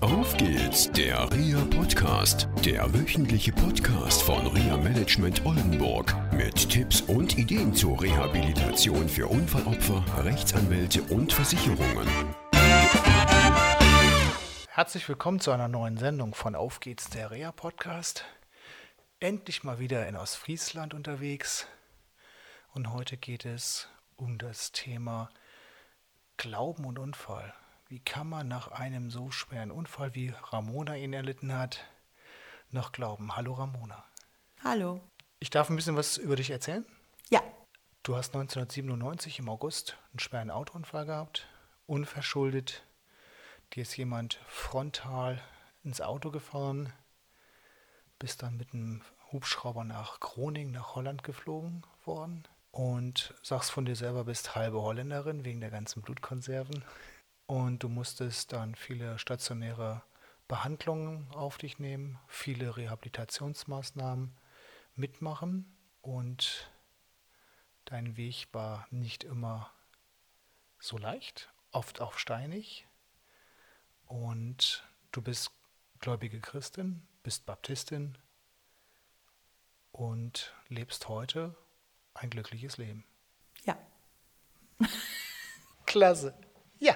Auf geht's, der RIA Podcast, der wöchentliche Podcast von RIA Management Oldenburg mit Tipps und Ideen zur Rehabilitation für Unfallopfer, Rechtsanwälte und Versicherungen. Herzlich willkommen zu einer neuen Sendung von Auf geht's, der RIA Podcast. Endlich mal wieder in Ostfriesland unterwegs und heute geht es um das Thema Glauben und Unfall. Wie kann man nach einem so schweren Unfall, wie Ramona ihn erlitten hat, noch glauben? Hallo Ramona. Hallo. Ich darf ein bisschen was über dich erzählen? Ja. Du hast 1997 im August einen schweren Autounfall gehabt, unverschuldet. Dir ist jemand frontal ins Auto gefahren, bist dann mit einem Hubschrauber nach Groningen, nach Holland geflogen worden und sagst von dir selber, bist halbe Holländerin wegen der ganzen Blutkonserven. Und du musstest dann viele stationäre Behandlungen auf dich nehmen, viele Rehabilitationsmaßnahmen mitmachen und dein Weg war nicht immer so leicht, oft auch steinig. Und du bist gläubige Christin, bist Baptistin und lebst heute ein glückliches Leben. Ja. Klasse. Ja.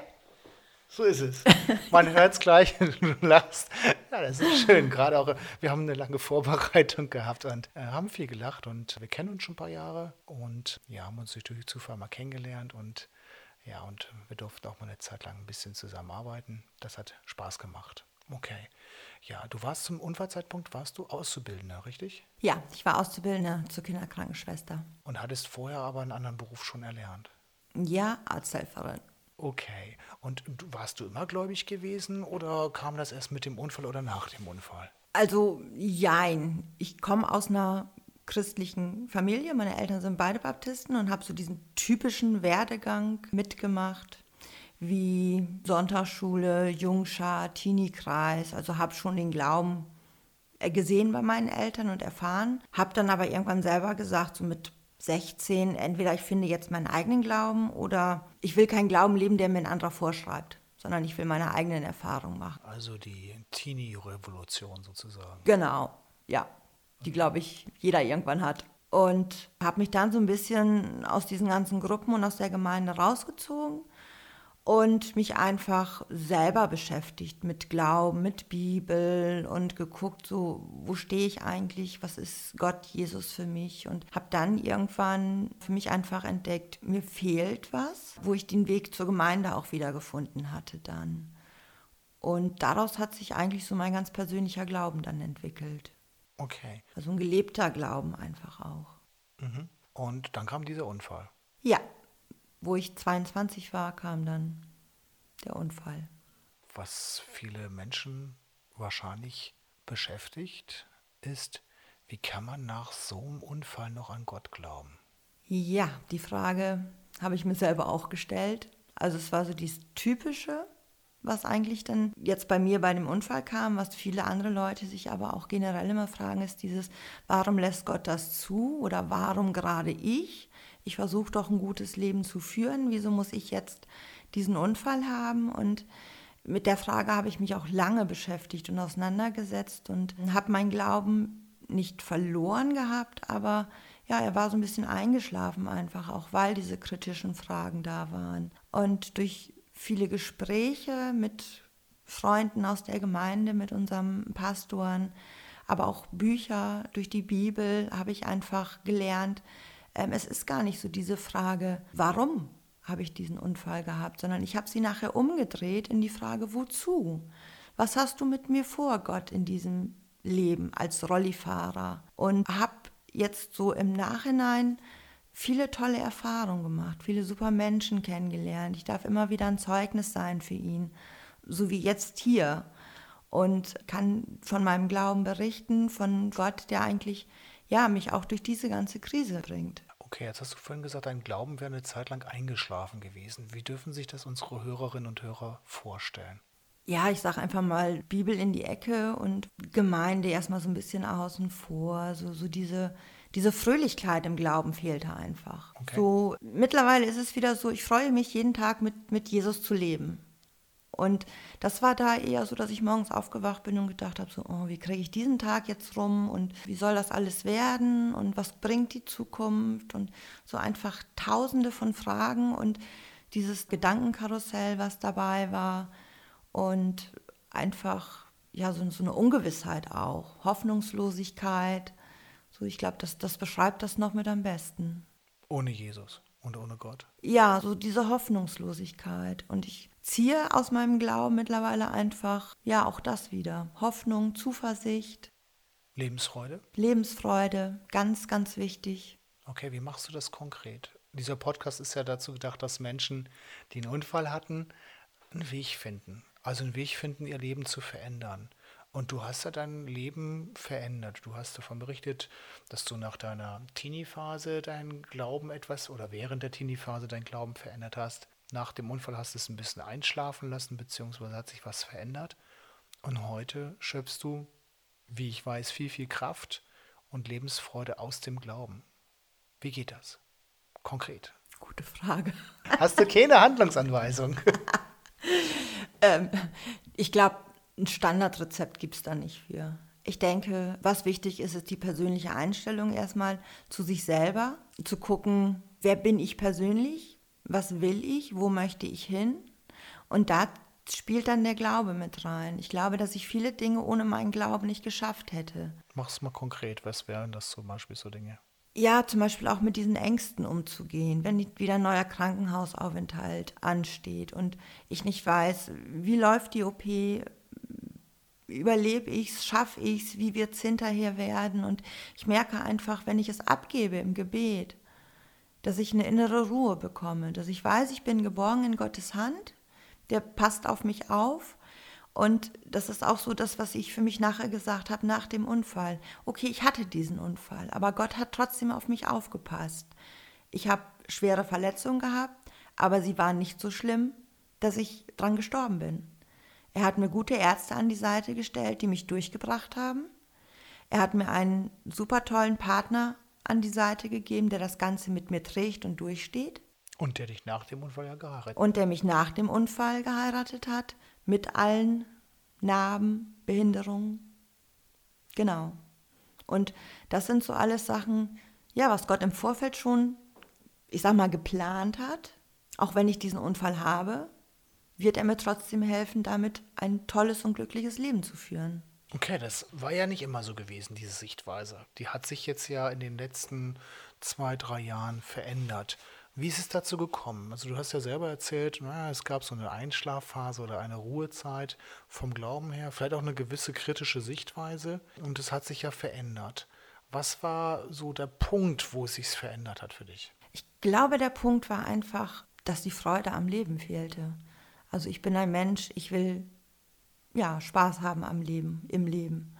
So ist es. Man hört es gleich, du lachst. Ja, das ist schön. Gerade auch, wir haben eine lange Vorbereitung gehabt und äh, haben viel gelacht und wir kennen uns schon ein paar Jahre und ja, haben uns durch Zufall mal kennengelernt und ja, und wir durften auch mal eine Zeit lang ein bisschen zusammenarbeiten. Das hat Spaß gemacht. Okay. Ja, du warst zum Unfallzeitpunkt, warst du Auszubildender, richtig? Ja, ich war Auszubildende zur Kinderkrankenschwester. Und hattest vorher aber einen anderen Beruf schon erlernt? Ja, Arzthelferin. Okay. Und warst du immer gläubig gewesen oder kam das erst mit dem Unfall oder nach dem Unfall? Also, jein. Ich komme aus einer christlichen Familie. Meine Eltern sind beide Baptisten und habe so diesen typischen Werdegang mitgemacht wie Sonntagsschule, Jungschar, Teenie-Kreis. Also habe schon den Glauben gesehen bei meinen Eltern und erfahren. Habe dann aber irgendwann selber gesagt, so mit 16, entweder ich finde jetzt meinen eigenen Glauben oder ich will keinen Glauben leben, der mir ein anderer vorschreibt, sondern ich will meine eigenen Erfahrungen machen. Also die Teenie-Revolution sozusagen. Genau, ja. Die, glaube ich, jeder irgendwann hat. Und habe mich dann so ein bisschen aus diesen ganzen Gruppen und aus der Gemeinde rausgezogen und mich einfach selber beschäftigt mit Glauben, mit Bibel und geguckt, so, wo stehe ich eigentlich, was ist Gott, Jesus für mich und habe dann irgendwann für mich einfach entdeckt, mir fehlt was, wo ich den Weg zur Gemeinde auch wieder gefunden hatte dann. Und daraus hat sich eigentlich so mein ganz persönlicher Glauben dann entwickelt. Okay. Also ein gelebter Glauben einfach auch. Mhm. Und dann kam dieser Unfall. Ja, wo ich 22 war, kam dann der Unfall. Was viele Menschen wahrscheinlich beschäftigt, ist, wie kann man nach so einem Unfall noch an Gott glauben? Ja, die Frage habe ich mir selber auch gestellt. Also es war so dieses Typische, was eigentlich dann jetzt bei mir bei dem Unfall kam, was viele andere Leute sich aber auch generell immer fragen, ist dieses, warum lässt Gott das zu oder warum gerade ich? Ich versuche doch ein gutes Leben zu führen, wieso muss ich jetzt diesen Unfall haben? Und mit der Frage habe ich mich auch lange beschäftigt und auseinandergesetzt und habe meinen Glauben nicht verloren gehabt, aber ja, er war so ein bisschen eingeschlafen einfach, auch weil diese kritischen Fragen da waren. Und durch viele Gespräche mit Freunden aus der Gemeinde, mit unserem Pastoren, aber auch Bücher durch die Bibel habe ich einfach gelernt, es ist gar nicht so diese Frage, warum habe ich diesen Unfall gehabt, sondern ich habe sie nachher umgedreht in die Frage, wozu? Was hast du mit mir vor, Gott, in diesem Leben als Rollifahrer? Und habe jetzt so im Nachhinein viele tolle Erfahrungen gemacht, viele super Menschen kennengelernt. Ich darf immer wieder ein Zeugnis sein für ihn, so wie jetzt hier. Und kann von meinem Glauben berichten, von Gott, der eigentlich ja, mich auch durch diese ganze Krise bringt. Okay, jetzt hast du vorhin gesagt, dein Glauben wäre eine Zeit lang eingeschlafen gewesen. Wie dürfen sich das unsere Hörerinnen und Hörer vorstellen? Ja, ich sage einfach mal Bibel in die Ecke und Gemeinde erstmal so ein bisschen außen vor. So, so diese, diese Fröhlichkeit im Glauben fehlte einfach. Okay. So, mittlerweile ist es wieder so, ich freue mich jeden Tag mit, mit Jesus zu leben. Und das war da eher so, dass ich morgens aufgewacht bin und gedacht habe, so, oh, wie kriege ich diesen Tag jetzt rum und wie soll das alles werden und was bringt die Zukunft und so einfach tausende von Fragen und dieses Gedankenkarussell, was dabei war und einfach ja so, so eine Ungewissheit auch, Hoffnungslosigkeit. So, ich glaube, das, das beschreibt das noch mit am besten. Ohne Jesus und ohne Gott. Ja, so diese Hoffnungslosigkeit. Und ich ziehe aus meinem Glauben mittlerweile einfach, ja, auch das wieder. Hoffnung, Zuversicht. Lebensfreude? Lebensfreude, ganz, ganz wichtig. Okay, wie machst du das konkret? Dieser Podcast ist ja dazu gedacht, dass Menschen, die einen Unfall hatten, einen Weg finden. Also einen Weg finden, ihr Leben zu verändern. Und du hast ja dein Leben verändert. Du hast davon berichtet, dass du nach deiner Teenie-Phase deinen Glauben etwas oder während der Teenie-Phase deinen Glauben verändert hast. Nach dem Unfall hast du es ein bisschen einschlafen lassen, beziehungsweise hat sich was verändert. Und heute schöpfst du, wie ich weiß, viel, viel Kraft und Lebensfreude aus dem Glauben. Wie geht das? Konkret. Gute Frage. Hast du keine Handlungsanweisung? ähm, ich glaube, ein Standardrezept gibt es da nicht für. Ich denke, was wichtig ist, ist die persönliche Einstellung erstmal zu sich selber, zu gucken, wer bin ich persönlich, was will ich, wo möchte ich hin. Und da spielt dann der Glaube mit rein. Ich glaube, dass ich viele Dinge ohne meinen Glauben nicht geschafft hätte. Mach's mal konkret, was wären das zum Beispiel so Dinge? Ja, zum Beispiel auch mit diesen Ängsten umzugehen, wenn wieder ein neuer Krankenhausaufenthalt ansteht und ich nicht weiß, wie läuft die OP, überlebe ich es, schaffe ich es, wie wird es hinterher werden. Und ich merke einfach, wenn ich es abgebe im Gebet, dass ich eine innere Ruhe bekomme, dass ich weiß, ich bin geborgen in Gottes Hand, der passt auf mich auf. Und das ist auch so das, was ich für mich nachher gesagt habe nach dem Unfall. Okay, ich hatte diesen Unfall, aber Gott hat trotzdem auf mich aufgepasst. Ich habe schwere Verletzungen gehabt, aber sie waren nicht so schlimm, dass ich dran gestorben bin. Er hat mir gute Ärzte an die Seite gestellt, die mich durchgebracht haben. Er hat mir einen super tollen Partner an die Seite gegeben, der das Ganze mit mir trägt und durchsteht. Und der dich nach dem Unfall ja geheiratet hat. Und der mich nach dem Unfall geheiratet hat, mit allen Narben, Behinderungen. Genau. Und das sind so alles Sachen, ja, was Gott im Vorfeld schon, ich sag mal, geplant hat, auch wenn ich diesen Unfall habe, wird er mir trotzdem helfen, damit ein tolles und glückliches Leben zu führen. Okay, das war ja nicht immer so gewesen, diese Sichtweise. Die hat sich jetzt ja in den letzten zwei, drei Jahren verändert. Wie ist es dazu gekommen? Also du hast ja selber erzählt, na, es gab so eine Einschlafphase oder eine Ruhezeit vom Glauben her, vielleicht auch eine gewisse kritische Sichtweise und es hat sich ja verändert. Was war so der Punkt, wo es sich verändert hat für dich? Ich glaube, der Punkt war einfach, dass die Freude am Leben fehlte. Also ich bin ein Mensch, ich will ja Spaß haben am Leben, im Leben.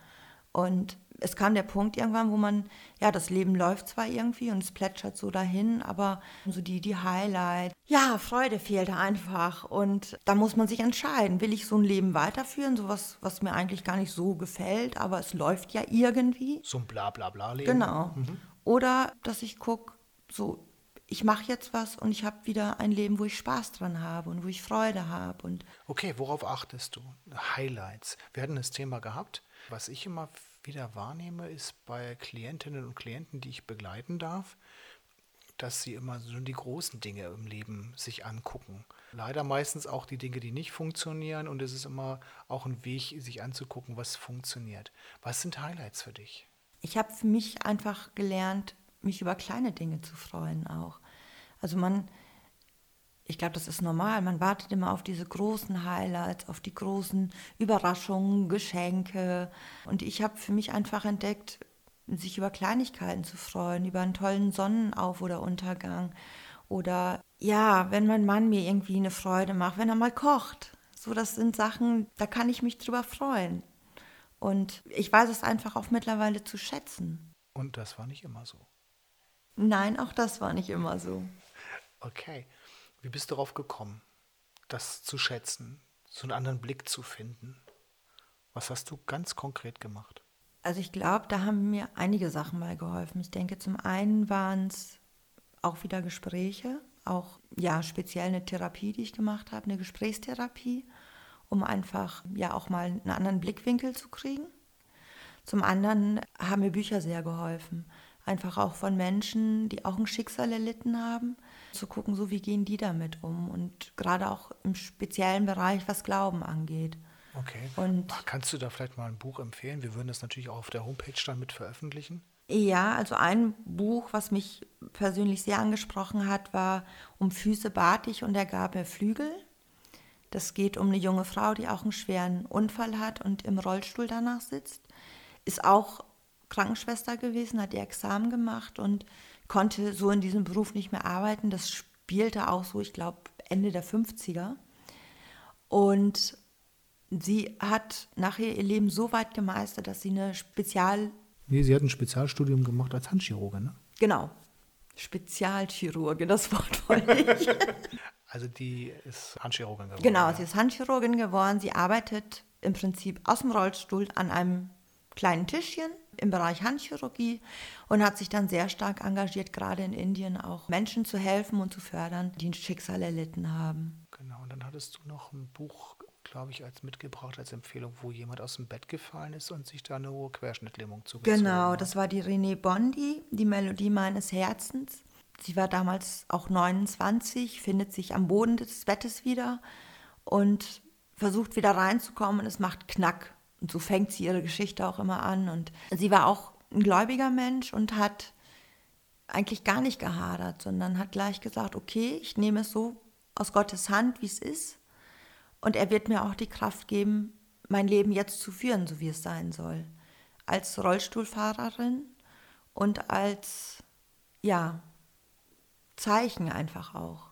Und es kam der Punkt irgendwann, wo man, ja, das Leben läuft zwar irgendwie und es plätschert so dahin, aber so die, die Highlight, ja, Freude fehlte einfach. Und da muss man sich entscheiden, will ich so ein Leben weiterführen, sowas, was mir eigentlich gar nicht so gefällt, aber es läuft ja irgendwie. So ein Bla-Bla-Bla-Leben. Genau. Mhm. Oder dass ich gucke, so ich mache jetzt was und ich habe wieder ein Leben, wo ich Spaß dran habe und wo ich Freude habe. Und okay, worauf achtest du? Highlights. Wir hatten das Thema gehabt. Was ich immer wieder wahrnehme, ist bei Klientinnen und Klienten, die ich begleiten darf, dass sie immer so die großen Dinge im Leben sich angucken. Leider meistens auch die Dinge, die nicht funktionieren und es ist immer auch ein Weg, sich anzugucken, was funktioniert. Was sind Highlights für dich? Ich habe für mich einfach gelernt, mich über kleine Dinge zu freuen auch. Also man, ich glaube, das ist normal. Man wartet immer auf diese großen Highlights, auf die großen Überraschungen, Geschenke. Und ich habe für mich einfach entdeckt, sich über Kleinigkeiten zu freuen, über einen tollen Sonnenauf- oder Untergang. Oder ja, wenn mein Mann mir irgendwie eine Freude macht, wenn er mal kocht. So, das sind Sachen, da kann ich mich drüber freuen. Und ich weiß es einfach auch mittlerweile zu schätzen. Und das war nicht immer so. Nein, auch das war nicht immer so. Okay. Wie bist du darauf gekommen, das zu schätzen, so einen anderen Blick zu finden? Was hast du ganz konkret gemacht? Also ich glaube, da haben mir einige Sachen mal geholfen. Ich denke, zum einen waren es auch wieder Gespräche, auch ja speziell eine Therapie, die ich gemacht habe, eine Gesprächstherapie. um einfach ja auch mal einen anderen Blickwinkel zu kriegen. Zum anderen haben mir Bücher sehr geholfen. Einfach auch von Menschen, die auch ein Schicksal erlitten haben, zu gucken, so wie gehen die damit um. Und gerade auch im speziellen Bereich, was Glauben angeht. Okay. Und Kannst du da vielleicht mal ein Buch empfehlen? Wir würden das natürlich auch auf der Homepage dann mit veröffentlichen. Ja, also ein Buch, was mich persönlich sehr angesprochen hat, war Um Füße bat ich und er gab mir Flügel. Das geht um eine junge Frau, die auch einen schweren Unfall hat und im Rollstuhl danach sitzt. Ist auch Krankenschwester gewesen, hat ihr Examen gemacht und konnte so in diesem Beruf nicht mehr arbeiten. Das spielte auch so, ich glaube, Ende der 50er. Und sie hat nachher ihr Leben so weit gemeistert, dass sie eine Spezial Nee, sie hat ein Spezialstudium gemacht als Handchirurgin, ne? Genau. Spezialchirurge, das Wort wollte ich. Also die ist Handchirurgin geworden. genau, ja. sie ist Handchirurgin geworden. Sie arbeitet im Prinzip aus dem Rollstuhl an einem kleinen Tischchen im Bereich Handchirurgie und hat sich dann sehr stark engagiert, gerade in Indien auch Menschen zu helfen und zu fördern, die ein Schicksal erlitten haben. Genau, und dann hattest du noch ein Buch, glaube ich, als mitgebracht, als Empfehlung, wo jemand aus dem Bett gefallen ist und sich da eine hohe Querschnittlähmung zugezogen Genau, hat. das war die René Bondi, die Melodie meines Herzens. Sie war damals auch 29, findet sich am Boden des Bettes wieder und versucht wieder reinzukommen und es macht Knack. Und so fängt sie ihre Geschichte auch immer an. Und sie war auch ein gläubiger Mensch und hat eigentlich gar nicht gehadert, sondern hat gleich gesagt, okay, ich nehme es so aus Gottes Hand, wie es ist. Und er wird mir auch die Kraft geben, mein Leben jetzt zu führen, so wie es sein soll. Als Rollstuhlfahrerin und als, ja, Zeichen einfach auch.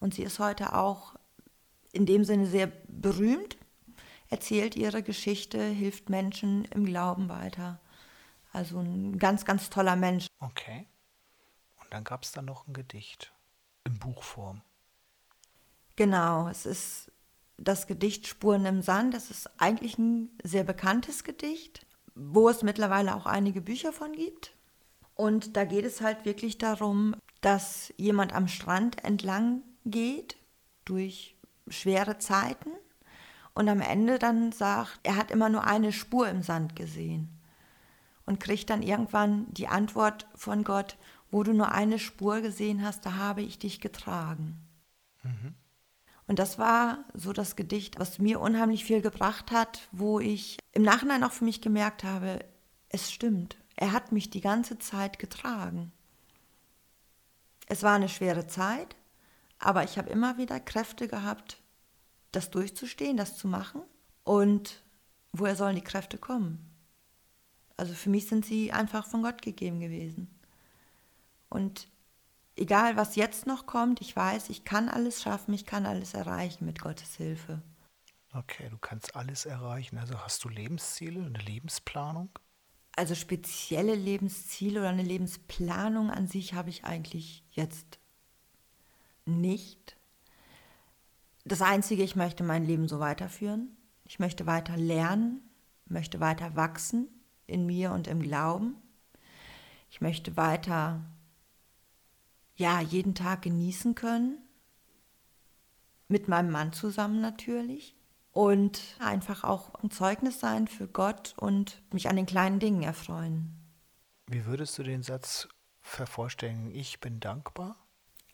Und sie ist heute auch in dem Sinne sehr berühmt, erzählt ihre Geschichte, hilft Menschen im Glauben weiter. Also ein ganz, ganz toller Mensch. Okay. Und dann gab es da noch ein Gedicht in Buchform. Genau, es ist das Gedicht Spuren im Sand. Das ist eigentlich ein sehr bekanntes Gedicht, wo es mittlerweile auch einige Bücher von gibt. Und da geht es halt wirklich darum, dass jemand am Strand entlang geht durch schwere Zeiten und am Ende dann sagt, er hat immer nur eine Spur im Sand gesehen und kriegt dann irgendwann die Antwort von Gott, wo du nur eine Spur gesehen hast, da habe ich dich getragen. Und das war so das Gedicht, was mir unheimlich viel gebracht hat, wo ich im Nachhinein auch für mich gemerkt habe, es stimmt, er hat mich die ganze Zeit getragen. Es war eine schwere Zeit, aber ich habe immer wieder Kräfte gehabt, das durchzustehen, das zu machen. Und woher sollen die Kräfte kommen? Also für mich sind sie einfach von Gott gegeben gewesen. Und egal was jetzt noch kommt, ich weiß, ich kann alles schaffen, ich kann alles erreichen mit Gottes Hilfe. Okay, du kannst alles erreichen. Also hast du Lebensziele, eine Lebensplanung? Also spezielle Lebensziele oder eine Lebensplanung an sich habe ich eigentlich jetzt nicht. Das Einzige, ich möchte mein Leben so weiterführen. Ich möchte weiter lernen, möchte weiter wachsen in mir und im Glauben. Ich möchte weiter, ja, jeden Tag genießen können. Mit meinem Mann zusammen natürlich. Und einfach auch ein Zeugnis sein für Gott und mich an den kleinen Dingen erfreuen. Wie würdest du den Satz vervollständigen? Ich bin dankbar?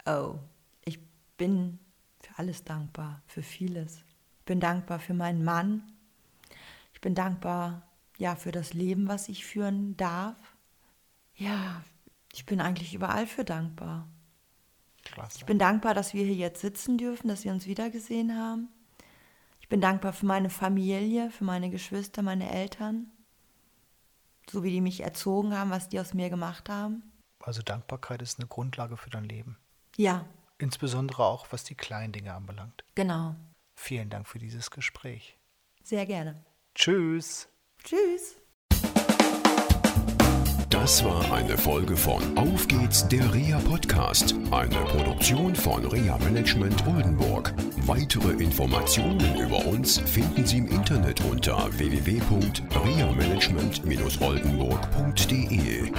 Oh, ich bin für alles dankbar, für vieles. Ich bin dankbar für meinen Mann. Ich bin dankbar, ja, für das Leben, was ich führen darf. Ja, ich bin eigentlich überall für dankbar. Klasse. Ich bin dankbar, dass wir hier jetzt sitzen dürfen, dass wir uns wiedergesehen haben. Ich bin dankbar für meine Familie, für meine Geschwister, meine Eltern, so wie die mich erzogen haben, was die aus mir gemacht haben. Also Dankbarkeit ist eine Grundlage für dein Leben. Ja, Insbesondere auch, was die kleinen Dinge anbelangt. genau. Vielen Dank für dieses Gespräch. Sehr gerne. Tschüss. Tschüss. Das war eine Folge von Auf geht's, der REA Podcast, eine Produktion von REA Management Oldenburg. Weitere Informationen über uns finden Sie im Internet unter www.reamanagement-oldenburg.de.